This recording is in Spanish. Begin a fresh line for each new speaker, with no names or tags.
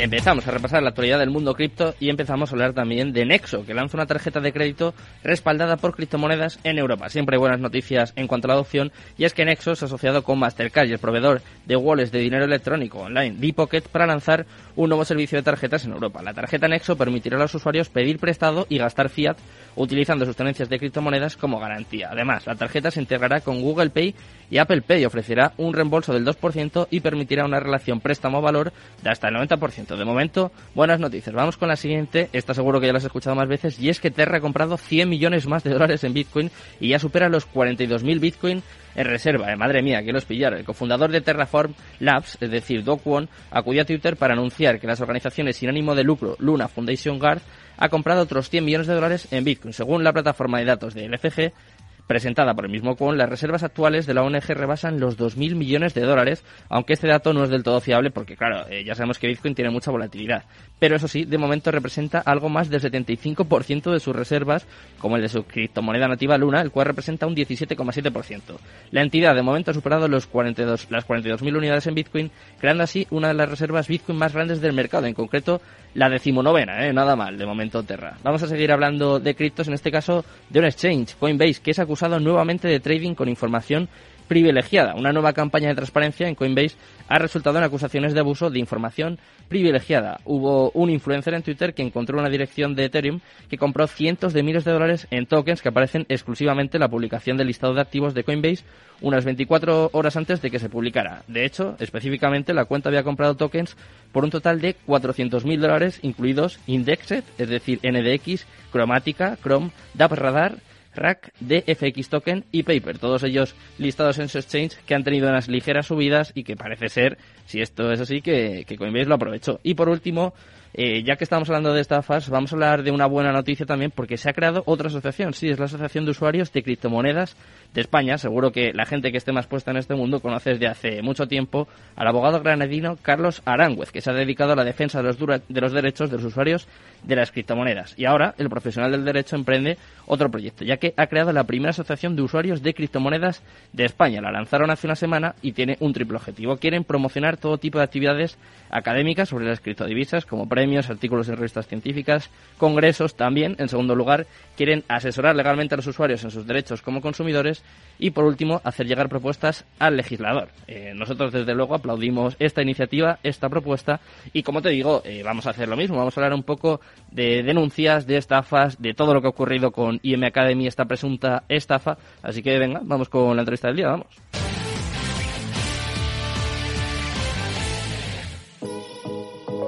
Empezamos a repasar la actualidad del mundo cripto y empezamos a hablar también de Nexo, que lanza una tarjeta de crédito respaldada por criptomonedas en Europa. Siempre hay buenas noticias en cuanto a la adopción y es que Nexo se ha asociado con Mastercard y el proveedor de wallets de dinero electrónico online Deepocket para lanzar un nuevo servicio de tarjetas en Europa. La tarjeta Nexo permitirá a los usuarios pedir prestado y gastar fiat utilizando sus tenencias de criptomonedas como garantía. Además, la tarjeta se integrará con Google Pay y Apple Pay ofrecerá un reembolso del 2% y permitirá una relación préstamo-valor de hasta el 90%. De momento, buenas noticias. Vamos con la siguiente. Esta seguro que ya la has escuchado más veces y es que Terra ha comprado 100 millones más de dólares en Bitcoin y ya supera los 42.000 Bitcoin en reserva. Eh, madre mía, que los pillaron. El cofundador de Terraform Labs, es decir, Doc Won, acudió a Twitter para anunciar que las organizaciones sin ánimo de lucro Luna Foundation Guard ha comprado otros 100 millones de dólares en Bitcoin. Según la plataforma de datos de LFG, presentada por el mismo Kwon, las reservas actuales de la ONG rebasan los 2.000 millones de dólares, aunque este dato no es del todo fiable porque, claro, eh, ya sabemos que Bitcoin tiene mucha volatilidad. Pero eso sí, de momento representa algo más del 75% de sus reservas, como el de su criptomoneda nativa Luna, el cual representa un 17,7%. La entidad de momento ha superado los 42, las 42.000 unidades en Bitcoin, creando así una de las reservas Bitcoin más grandes del mercado, en concreto la decimonovena, ¿eh? nada mal, de momento Terra. Vamos a seguir hablando de criptos, en este caso de un exchange, Coinbase, que es acusado nuevamente de trading con información privilegiada. Una nueva campaña de transparencia en Coinbase ha resultado en acusaciones de abuso de información privilegiada. Hubo un influencer en Twitter que encontró una dirección de Ethereum que compró cientos de miles de dólares en tokens que aparecen exclusivamente en la publicación del listado de activos de Coinbase unas 24 horas antes de que se publicara. De hecho, específicamente la cuenta había comprado tokens por un total de 400.000 dólares, incluidos Indexed, es decir, NDX, Chromatica, Chrome, DAP Radar, Rack, DFX Token y Paper, todos ellos listados en su exchange que han tenido unas ligeras subidas y que parece ser, si esto es así, que, que Coinbase lo aprovechó. Y por último, eh, ya que estamos hablando de estafas, vamos a hablar de una buena noticia también porque se ha creado otra asociación. Sí, es la Asociación de Usuarios de Criptomonedas de España. Seguro que la gente que esté más puesta en este mundo conoce desde hace mucho tiempo al abogado granadino Carlos Aránguez, que se ha dedicado a la defensa de los, de los derechos de los usuarios de las criptomonedas. Y ahora el profesional del derecho emprende otro proyecto, ya que ha creado la primera asociación de usuarios de criptomonedas de España. La lanzaron hace una semana y tiene un triple objetivo. Quieren promocionar todo tipo de actividades académicas sobre las criptodivisas, como premios, artículos en revistas científicas, congresos también. En segundo lugar, quieren asesorar legalmente a los usuarios en sus derechos como consumidores y, por último, hacer llegar propuestas al legislador. Eh, nosotros, desde luego, aplaudimos esta iniciativa, esta propuesta y, como te digo, eh, vamos a hacer lo mismo. Vamos a hablar un poco de denuncias, de estafas, de todo lo que ha ocurrido con IM Academy, esta presunta estafa. Así que venga, vamos con la entrevista del día, vamos.